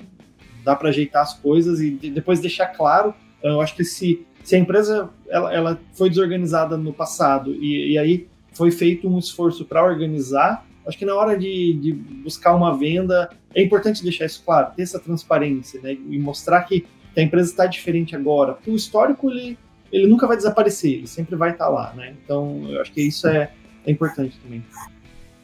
dá para ajeitar as coisas e depois deixar claro. Eu acho que se, se a empresa ela, ela foi desorganizada no passado e, e aí foi feito um esforço para organizar, acho que na hora de, de, buscar uma venda, é importante deixar isso claro, ter essa transparência, né? E mostrar que a empresa está diferente agora. Porque o histórico, ele, ele nunca vai desaparecer, ele sempre vai estar tá lá, né? Então, eu acho que isso é, é importante também.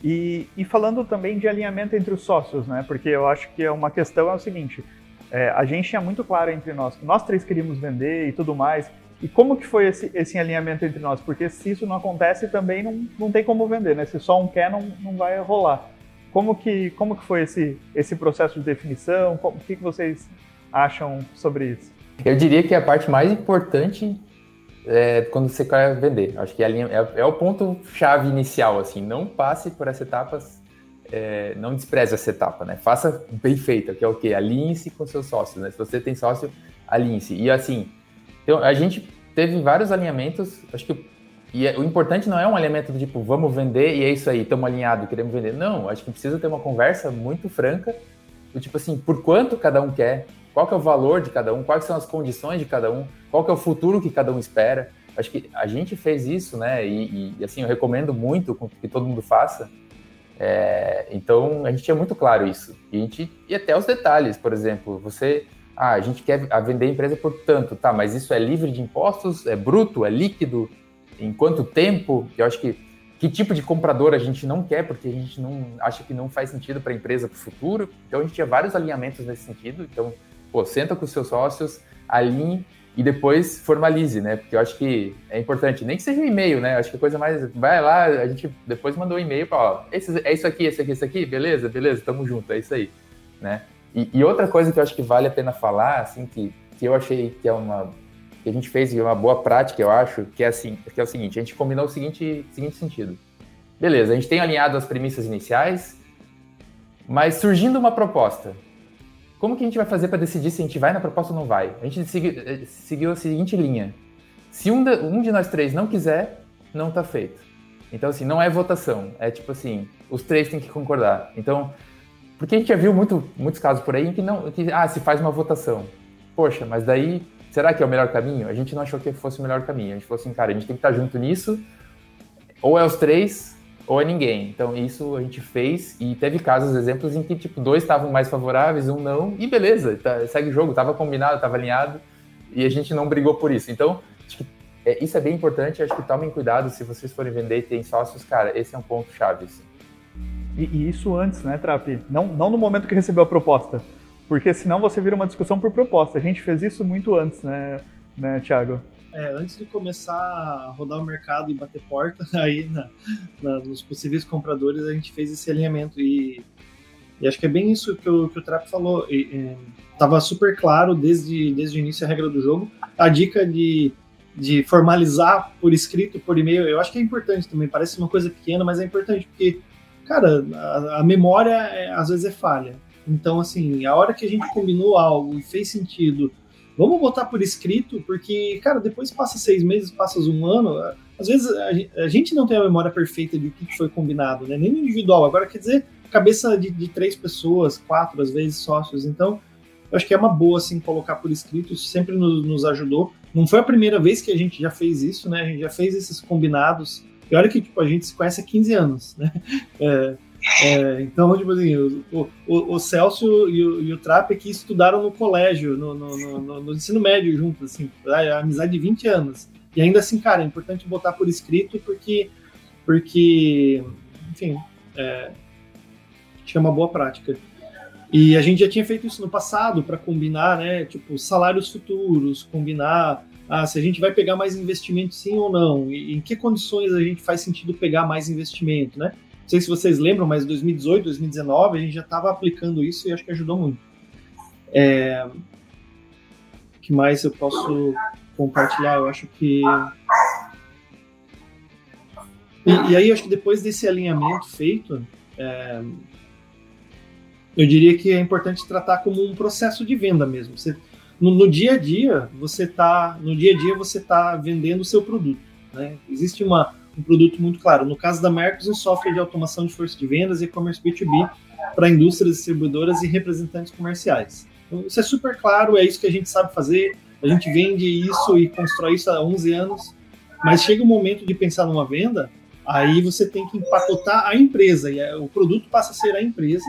E, e, falando também de alinhamento entre os sócios, né? Porque eu acho que é uma questão é o seguinte: é, a gente tinha muito claro entre nós que nós três queríamos vender e tudo mais, e como que foi esse, esse alinhamento entre nós? Porque se isso não acontece, também não, não tem como vender, né? Se só um quer, não, não vai rolar. Como que, como que foi esse, esse processo de definição? o que, que vocês acham sobre isso? Eu diria que a parte mais importante é quando você quer vender. Acho que a linha, é, é o ponto-chave inicial, assim. Não passe por essas etapas, é, não despreze essa etapa, né? Faça bem feita, que é o quê? Alinhe-se com seus sócios, né? Se você tem sócio, alinhe-se. E assim, então, a gente teve vários alinhamentos, acho que e é, o importante não é um alinhamento do tipo, vamos vender e é isso aí, estamos alinhados, queremos vender. Não, acho que precisa ter uma conversa muito franca, do tipo assim, por quanto cada um quer, qual que é o valor de cada um, quais são as condições de cada um, qual que é o futuro que cada um espera. Acho que a gente fez isso, né? E, e assim, eu recomendo muito que todo mundo faça. É, então, a gente tinha muito claro isso. E, a gente, e até os detalhes, por exemplo, você ah, a gente quer vender a empresa por tanto, tá, mas isso é livre de impostos, é bruto, é líquido, em quanto tempo? Eu acho que que tipo de comprador a gente não quer, porque a gente não acha que não faz sentido para a empresa para o futuro. Então a gente tinha vários alinhamentos nesse sentido. Então, pô, senta com os seus sócios, alinhe e depois formalize, né? Porque eu acho que é importante, nem que seja um e-mail, né? Eu acho que a coisa mais. Vai lá, a gente depois mandou um e-mail para, ó, esse, é isso aqui, esse aqui, esse aqui, beleza, beleza, tamo junto, é isso aí, né? E, e, outra coisa que eu acho que vale a pena falar, assim, que, que eu achei que é uma que a gente fez e é uma boa prática, eu acho, que é assim, que é o seguinte, a gente combinou o seguinte, seguinte sentido. Beleza, a gente tem alinhado as premissas iniciais, mas surgindo uma proposta, como que a gente vai fazer para decidir se a gente vai na proposta ou não vai? A gente seguiu, seguiu a seguinte linha. Se um de, um de nós três não quiser, não está feito. Então, assim, não é votação. É tipo assim, os três têm que concordar. Então, porque a gente já viu muito, muitos casos por aí em que não, que, ah, se faz uma votação. Poxa, mas daí, será que é o melhor caminho? A gente não achou que fosse o melhor caminho. A gente falou assim, cara, a gente tem que estar junto nisso, ou é os três, ou é ninguém. Então, isso a gente fez e teve casos, exemplos em que, tipo, dois estavam mais favoráveis, um não, e beleza, tá, segue o jogo, tava combinado, tava alinhado, e a gente não brigou por isso. Então, acho que é, isso é bem importante, acho que tomem cuidado se vocês forem vender e tem sócios, cara, esse é um ponto-chave, assim. E, e, isso antes, né, Trapi? Não, não no momento que recebeu a proposta. Porque senão você vira uma discussão por proposta. A gente fez isso muito antes, né, né Thiago? É, antes de começar a rodar o mercado e bater porta aí na, na, nos possíveis compradores, a gente fez esse alinhamento. E, e acho que é bem isso que o, que o Trap falou. E, e, tava super claro desde, desde o início a regra do jogo. A dica de, de formalizar por escrito, por e-mail, eu acho que é importante também. Parece uma coisa pequena, mas é importante, porque cara, a, a memória é, às vezes é falha. Então, assim, a hora que a gente combinou algo e fez sentido, vamos botar por escrito, porque, cara, depois passa seis meses, passa um ano, às vezes a, gente não tem a memória perfeita de o que foi combinado, né? Nem no individual. Agora, quer dizer, cabeça de, de três pessoas, quatro, às vezes, sócios. Então, eu acho que é uma boa, assim, colocar por escrito, sempre nos ajudou. Não foi a primeira vez que a gente já fez isso, né? A gente já fez esses combinados e olha que tipo, a gente se conhece há 15 anos, né? É, é, então, tipo assim, o, o, o Celso e o, e o Trap aqui estudaram no colégio, no, no, no, no ensino médio juntos, assim, é amizade de 20 anos. E ainda assim, cara, é importante botar por escrito porque, porque enfim, é, tinha uma boa prática. E a gente já tinha feito isso no passado para combinar, né? Tipo, salários futuros, combinar ah, se a gente vai pegar mais investimento sim ou não, e em que condições a gente faz sentido pegar mais investimento, né? Não sei se vocês lembram, mas 2018, 2019 a gente já estava aplicando isso e acho que ajudou muito. É... O que mais eu posso compartilhar? Eu acho que. E, e aí, acho que depois desse alinhamento feito, é... eu diria que é importante tratar como um processo de venda mesmo. Você no, no, dia a dia você tá no dia a dia você tá vendendo o seu produto né? existe uma, um produto muito claro. No caso da Mercos um software de automação de força de vendas e e-commerce B2B para indústrias distribuidoras e representantes comerciais. Então, isso é super claro é isso que a gente sabe fazer. A gente vende isso e constrói isso há 11 anos. Mas chega o momento de pensar numa venda aí você tem que empacotar a empresa. E o produto passa a ser a empresa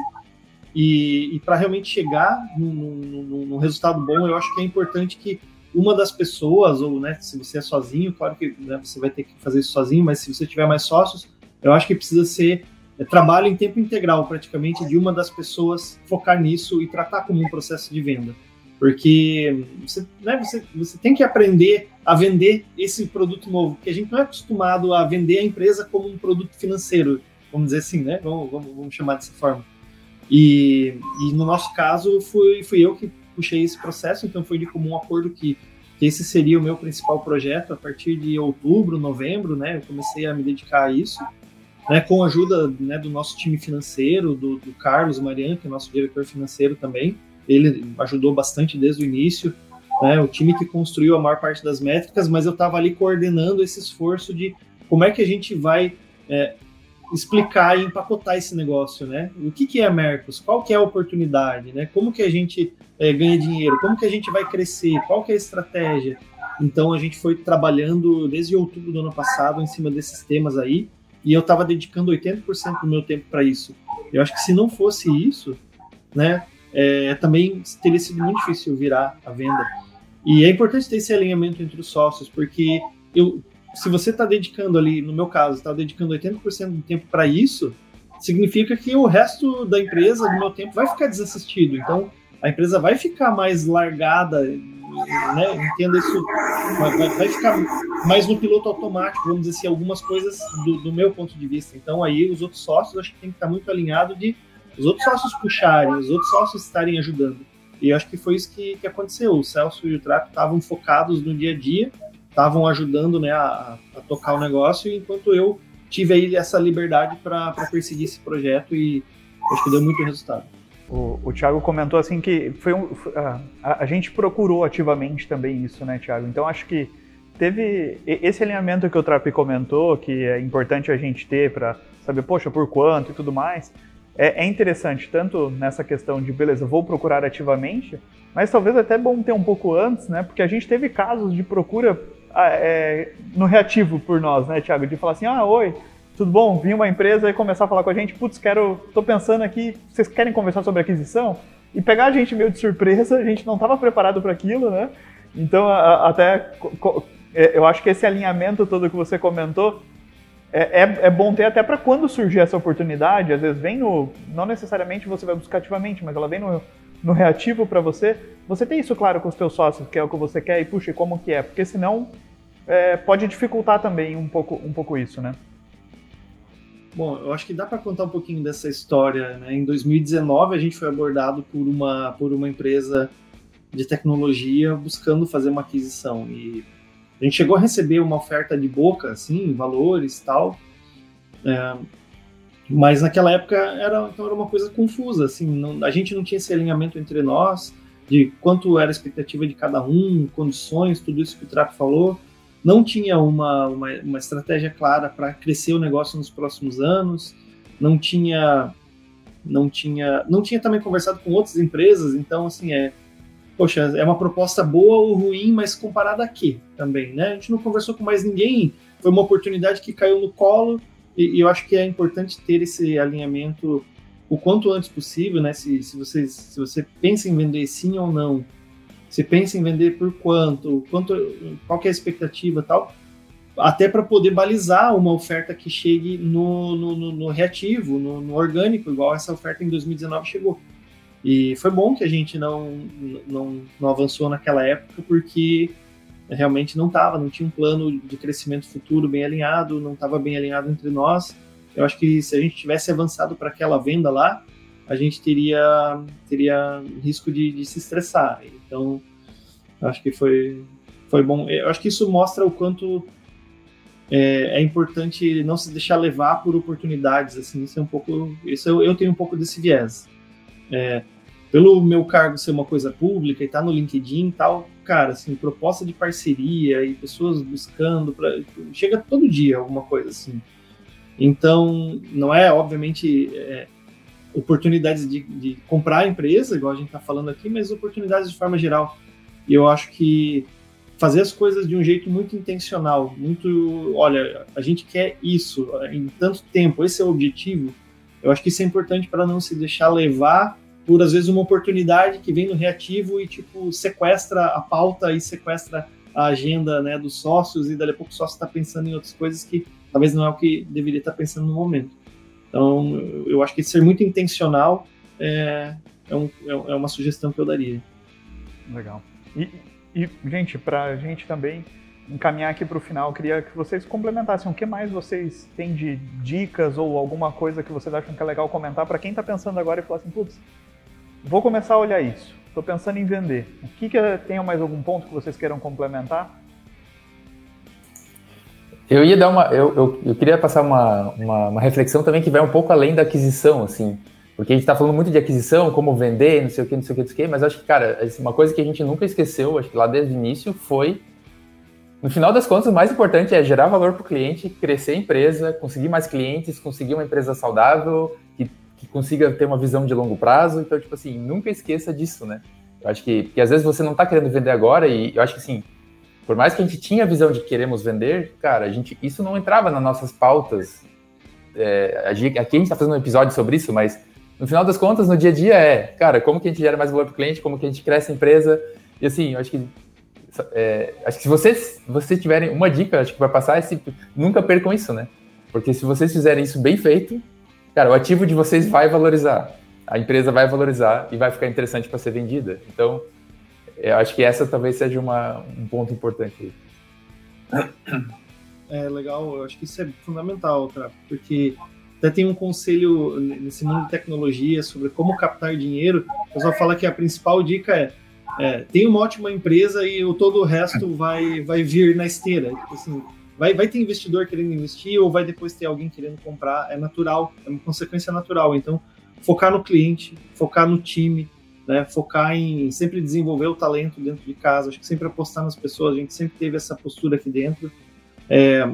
e, e para realmente chegar num, resultado bom, eu acho que é importante que uma das pessoas, ou né, se você é sozinho, claro que né, você vai ter que fazer isso sozinho, mas se você tiver mais sócios, eu acho que precisa ser é, trabalho em tempo integral, praticamente, de uma das pessoas focar nisso e tratar como um processo de venda. Porque você, né, você, você tem que aprender a vender esse produto novo, porque a gente não é acostumado a vender a empresa como um produto financeiro, vamos dizer assim, né? Vamos, vamos, vamos chamar dessa forma. E, e no nosso caso, fui, fui eu que puxei esse processo, então foi de comum acordo que, que esse seria o meu principal projeto a partir de outubro, novembro, né? Eu comecei a me dedicar a isso, né? Com a ajuda né, do nosso time financeiro, do, do Carlos Mariano, que é nosso diretor financeiro também. Ele ajudou bastante desde o início, né? O time que construiu a maior parte das métricas, mas eu estava ali coordenando esse esforço de como é que a gente vai é, explicar e empacotar esse negócio, né? O que, que é a Mercos? Qual que é a oportunidade, né? Como que a gente é, ganha dinheiro? Como que a gente vai crescer? Qual que é a estratégia? Então a gente foi trabalhando desde outubro do ano passado em cima desses temas aí e eu estava dedicando 80% do meu tempo para isso. Eu acho que se não fosse isso, né, é, também teria sido muito difícil virar a venda. E é importante ter esse alinhamento entre os sócios, porque eu se você está dedicando ali, no meu caso, está dedicando 80% do tempo para isso, significa que o resto da empresa, do meu tempo, vai ficar desassistido. Então, a empresa vai ficar mais largada, né? Entenda isso, vai, vai, ficar mais no piloto automático, vamos dizer assim, algumas coisas do, do, meu ponto de vista. Então, aí, os outros sócios, acho que tem que estar muito alinhado de os outros sócios puxarem, os outros sócios estarem ajudando. E eu acho que foi isso que, que aconteceu. O Celso e o Trato estavam focados no dia a dia, estavam ajudando né, a, a, tocar o negócio, enquanto eu tive aí essa liberdade para perseguir esse projeto e acho que deu muito resultado. O, o Thiago comentou assim que foi um, a, a, gente procurou ativamente também isso, né, Thiago? Então acho que teve esse alinhamento que o Trapi comentou, que é importante a gente ter para saber, poxa, por quanto e tudo mais. É, é, interessante, tanto nessa questão de, beleza, vou procurar ativamente, mas talvez até bom ter um pouco antes, né? Porque a gente teve casos de procura ah, é, no reativo por nós, né, Thiago? De falar assim, ah, oi, tudo bom? Vim uma empresa e começar a falar com a gente, putz, quero, tô pensando aqui, vocês querem conversar sobre aquisição? E pegar a gente meio de surpresa, a gente não estava preparado para aquilo, né? Então, a, até é, eu acho que esse alinhamento todo que você comentou é, é, é bom ter até para quando surgir essa oportunidade. Às vezes vem no. Não necessariamente você vai buscar ativamente, mas ela vem no, no reativo para você. Você tem isso claro com os teus sócios, que é o que você quer, e puxa, como que é? Porque senão é, pode dificultar também um pouco, um pouco isso, né? Bom, eu acho que dá para contar um pouquinho dessa história. Né? Em 2019, a gente foi abordado por uma, por uma empresa de tecnologia buscando fazer uma aquisição. E a gente chegou a receber uma oferta de boca, assim, valores e tal. É, mas naquela época era, então era uma coisa confusa, assim, não, a gente não tinha esse alinhamento entre nós, de quanto era a expectativa de cada um, condições, tudo isso que o Trapo falou não tinha uma, uma, uma estratégia clara para crescer o negócio nos próximos anos, não tinha não tinha não tinha também conversado com outras empresas, então assim é poxa, é uma proposta boa ou ruim, mas comparada a quê também, né? A gente não conversou com mais ninguém, foi uma oportunidade que caiu no colo e, eu acho que é importante ter esse alinhamento o quanto antes possível, né? Se, se, você, se você pensa em vender sim ou não, você pensa em vender por quanto, quanto qual é a expectativa tal, até para poder balizar uma oferta que chegue no, no, no, no reativo, no, no, orgânico, igual essa oferta em 2019 chegou. E foi bom que a gente não, não, não avançou naquela época, porque realmente não estava, não tinha um plano de crescimento futuro bem alinhado, não estava bem alinhado entre nós. Eu acho que se a gente tivesse avançado para aquela venda lá, a gente teria, teria risco de, de se estressar. Então, acho que foi, foi bom. Eu acho que isso mostra o quanto é, é, importante não se deixar levar por oportunidades. Assim, isso é um pouco, isso eu, eu tenho um pouco desse viés. É, pelo meu cargo ser uma coisa pública e estar tá no LinkedIn e tal, cara, assim, proposta de parceria e pessoas buscando, pra, chega todo dia alguma coisa assim. Então, não é, obviamente, é, oportunidades de, de, comprar a empresa, igual a gente está falando aqui, mas oportunidades de forma geral. E eu acho que fazer as coisas de um jeito muito intencional, muito, olha, a gente quer isso em tanto tempo, esse é o objetivo. Eu acho que isso é importante para não se deixar levar por às vezes uma oportunidade que vem no reativo e tipo sequestra a pauta e sequestra a agenda né, dos sócios e dali a pouco o sócio está pensando em outras coisas que talvez não é o que deveria estar pensando no momento. Então, eu acho que ser muito intencional é, é, um, é, é uma sugestão que eu daria. Legal. E, e gente, para a gente também encaminhar aqui para o final, eu queria que vocês complementassem o que mais vocês têm de dicas ou alguma coisa que vocês acham que é legal comentar para quem está pensando agora e falar assim, putz, vou começar a olhar isso, estou pensando em vender. O que, que tem mais algum ponto que vocês queiram complementar? Eu ia dar uma. Eu, eu, eu queria passar uma, uma, uma, reflexão também que vai um pouco além da aquisição, assim. Porque a gente está falando muito de aquisição, como vender, não sei o que, não sei o que, não sei o que, mas acho que, cara, assim, uma coisa que a gente nunca esqueceu, acho que lá desde o início, foi. No final das contas, o mais importante é gerar valor para o cliente, crescer a empresa, conseguir mais clientes, conseguir uma empresa saudável, que, consiga ter uma visão de longo prazo. Então, tipo assim, nunca esqueça disso, né? Eu acho que, que às vezes você não está querendo vender agora, e eu acho que assim, por mais que a gente tinha a visão de queremos vender, cara, a gente, isso não entrava nas nossas pautas. É, aqui a gente está fazendo um episódio sobre isso, mas no final das contas, no dia a dia é, cara, como que a gente gera mais valor para o cliente, como que a gente cresce a empresa. E assim, eu acho que é, acho que se vocês, vocês tiverem uma dica, acho que vai passar é se nunca percam isso, né? Porque se vocês fizerem isso bem feito, cara, o ativo de vocês vai valorizar, a empresa vai valorizar e vai ficar interessante para ser vendida. Então, eu acho que essa talvez seja uma, um ponto importante. É legal, eu acho que isso é fundamental, tá? porque até tem um conselho nesse mundo de tecnologia sobre como captar dinheiro. O pessoal fala que a principal dica é, é tem uma ótima empresa e o, todo o resto vai, vai vir na esteira. Tipo assim, vai, vai ter investidor querendo investir ou vai depois ter alguém querendo comprar. É natural, é uma consequência natural. Então, focar no cliente, focar no time, né, focar em sempre desenvolver o talento dentro de casa, acho que sempre apostar nas pessoas, a gente sempre teve essa postura aqui dentro. É,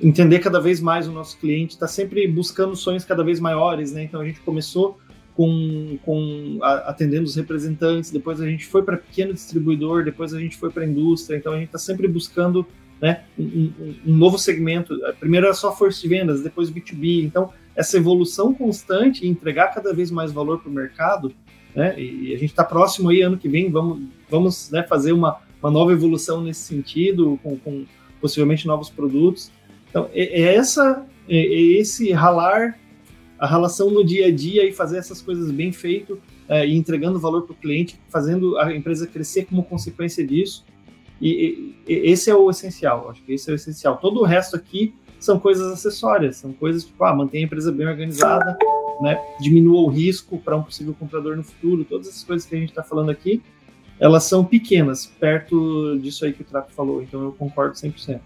entender cada vez mais o nosso cliente, está sempre buscando sonhos cada vez maiores, né? Então a gente começou com, com a, atendendo os representantes, depois a gente foi para pequeno distribuidor, depois a gente foi para a indústria, então a gente está sempre buscando né, um, um, novo segmento. Primeiro era só força de vendas, depois B2B. Então, essa evolução constante e entregar cada vez mais valor para o mercado né? E a gente está próximo aí, ano que vem, vamos, vamos né, fazer uma, uma nova evolução nesse sentido, com, com possivelmente novos produtos. Então, é, é essa, é, é, esse ralar, a relação no dia a dia e fazer essas coisas bem feito é, e entregando valor para o cliente, fazendo a empresa crescer como consequência disso. E, e, esse é o essencial, acho que esse é o essencial. Todo o resto aqui são coisas acessórias, são coisas tipo, ah, manter a empresa bem organizada, né, diminua o risco para um possível comprador no futuro, todas essas coisas que a gente está falando aqui, elas são pequenas, perto disso aí que o Trapo falou, então eu concordo 100%.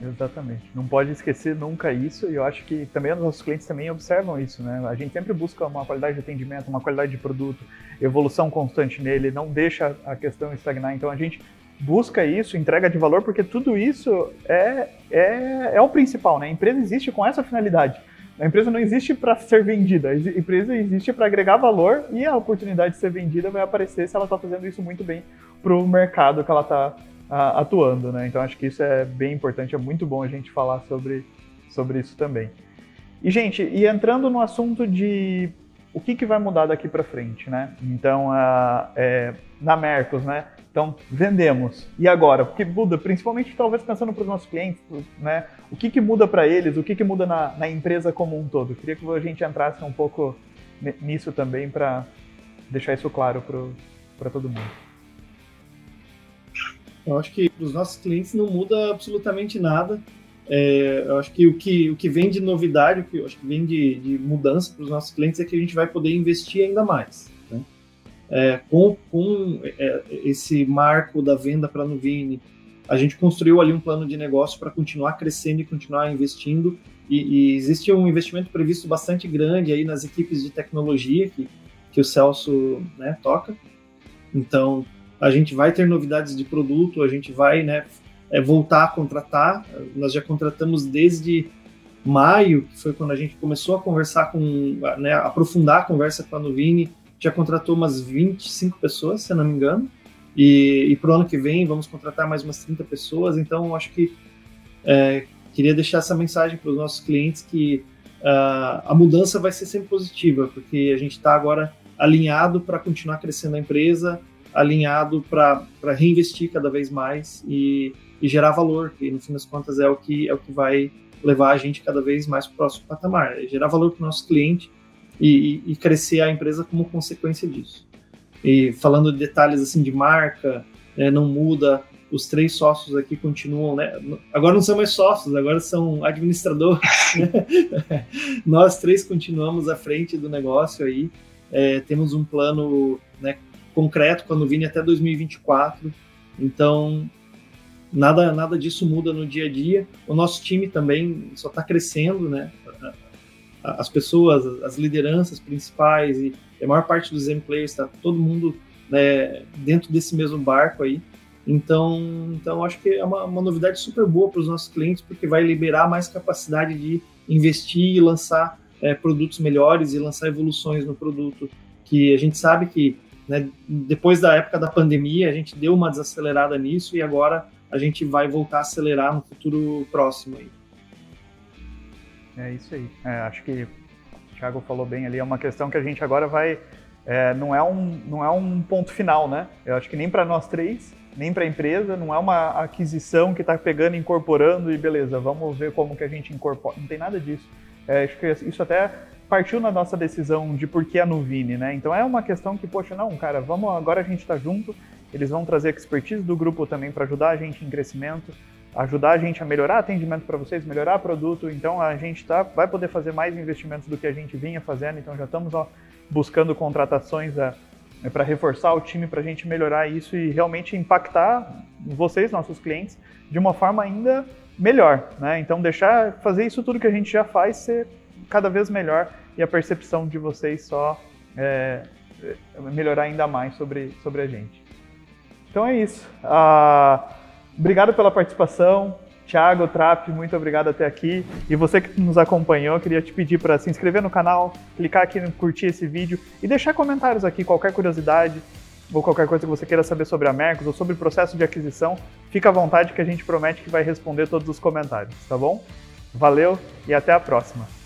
Exatamente. Não pode esquecer nunca isso, e eu acho que também os nossos clientes também observam isso, né? A gente sempre busca uma qualidade de atendimento, uma qualidade de produto, evolução constante nele, não deixa a questão estagnar. Então a gente busca isso, entrega de valor, porque tudo isso é, é, é o principal, né? A empresa existe com essa finalidade. A empresa não existe para ser vendida, a empresa existe para agregar valor e a oportunidade de ser vendida vai aparecer se ela está fazendo isso muito bem para o mercado que ela está atuando, né? Então acho que isso é bem importante, é muito bom a gente falar sobre, sobre isso também. E gente, e entrando no assunto de o que, que vai mudar daqui para frente, né? Então, a, é, na Mercos, né? Então, vendemos. E agora? O que muda? Principalmente, talvez, pensando para os nossos clientes, né? O que, que muda para eles? O que, que muda na, na, empresa como um todo? Queria que a gente entrasse um pouco nisso também para deixar isso claro para todo mundo. Eu acho que para os nossos clientes não muda absolutamente nada. É, eu acho que o, que o que vem de novidade, o que eu acho que vem de, de mudança para os nossos clientes é que a gente vai poder investir ainda mais. É, com com é, esse marco da venda para a Nuvini, a gente construiu ali um plano de negócio para continuar crescendo e continuar investindo. E, e, existe um investimento previsto bastante grande aí nas equipes de tecnologia que, que o Celso né, toca. Então, a gente vai ter novidades de produto, a gente vai né, é, voltar a contratar. Nós já contratamos desde maio, que foi quando a gente começou a conversar com, né, aprofundar a conversa com a Nuvini, já contratou umas 25 pessoas, se eu não me engano. E, e para o ano que vem vamos contratar mais umas 30 pessoas. Então, acho que é, queria deixar essa mensagem para os nossos clientes que uh, a mudança vai ser sempre positiva, porque a gente está agora alinhado para continuar crescendo a empresa, alinhado para reinvestir cada vez mais e, e, gerar valor, que no fim das contas é o que é o que vai levar a gente cada vez mais para o próximo patamar, é gerar valor para o nosso cliente e, e, crescer a empresa como consequência disso. E falando de detalhes assim de marca, né, não muda. Os três sócios aqui continuam, né? Agora não são mais sócios, agora são administradores. Né? Nós três continuamos à frente do negócio aí. É, temos um plano né, concreto a Nuvini até 2024. Então, nada, nada disso muda no dia a dia. O nosso time também só está crescendo, né? As pessoas, as lideranças principais e a maior parte dos players está todo mundo né, dentro desse mesmo barco aí. Então, então acho que é uma, uma novidade super boa para os nossos clientes, porque vai liberar mais capacidade de investir e lançar é, produtos melhores e lançar evoluções no produto. Que a gente sabe que né, depois da época da pandemia, a gente deu uma desacelerada nisso e agora a gente vai voltar a acelerar no futuro próximo aí. É isso aí. É, acho que Thiago falou bem ali, é uma questão que a gente agora vai. É, não, é um, não é um ponto final, né? Eu acho que nem para nós três, nem para a empresa, não é uma aquisição que está pegando, incorporando e beleza, vamos ver como que a gente incorpora. Não tem nada disso. É, acho que isso até partiu na nossa decisão de por que a Nuvini, né? Então é uma questão que, poxa, não, cara, vamos agora a gente está junto, eles vão trazer a expertise do grupo também para ajudar a gente em crescimento ajudar a gente a melhorar atendimento para vocês, melhorar produto. Então a gente tá, vai poder fazer mais investimentos do que a gente vinha fazendo. Então já estamos ó, buscando contratações é, é para reforçar o time para a gente melhorar isso e realmente impactar vocês, nossos clientes, de uma forma ainda melhor. Né? Então deixar fazer isso tudo que a gente já faz ser cada vez melhor e a percepção de vocês só é, melhorar ainda mais sobre, sobre a gente. Então é isso. Ah, Obrigado pela participação. Thiago, Trap, muito obrigado até aqui. E você que nos acompanhou, queria te pedir para se inscrever no canal, clicar aqui no curtir esse vídeo e deixar comentários aqui, qualquer curiosidade ou qualquer coisa que você queira saber sobre a Mercos ou sobre o processo de aquisição, fica à vontade que a gente promete que vai responder todos os comentários, tá bom? Valeu e até a próxima.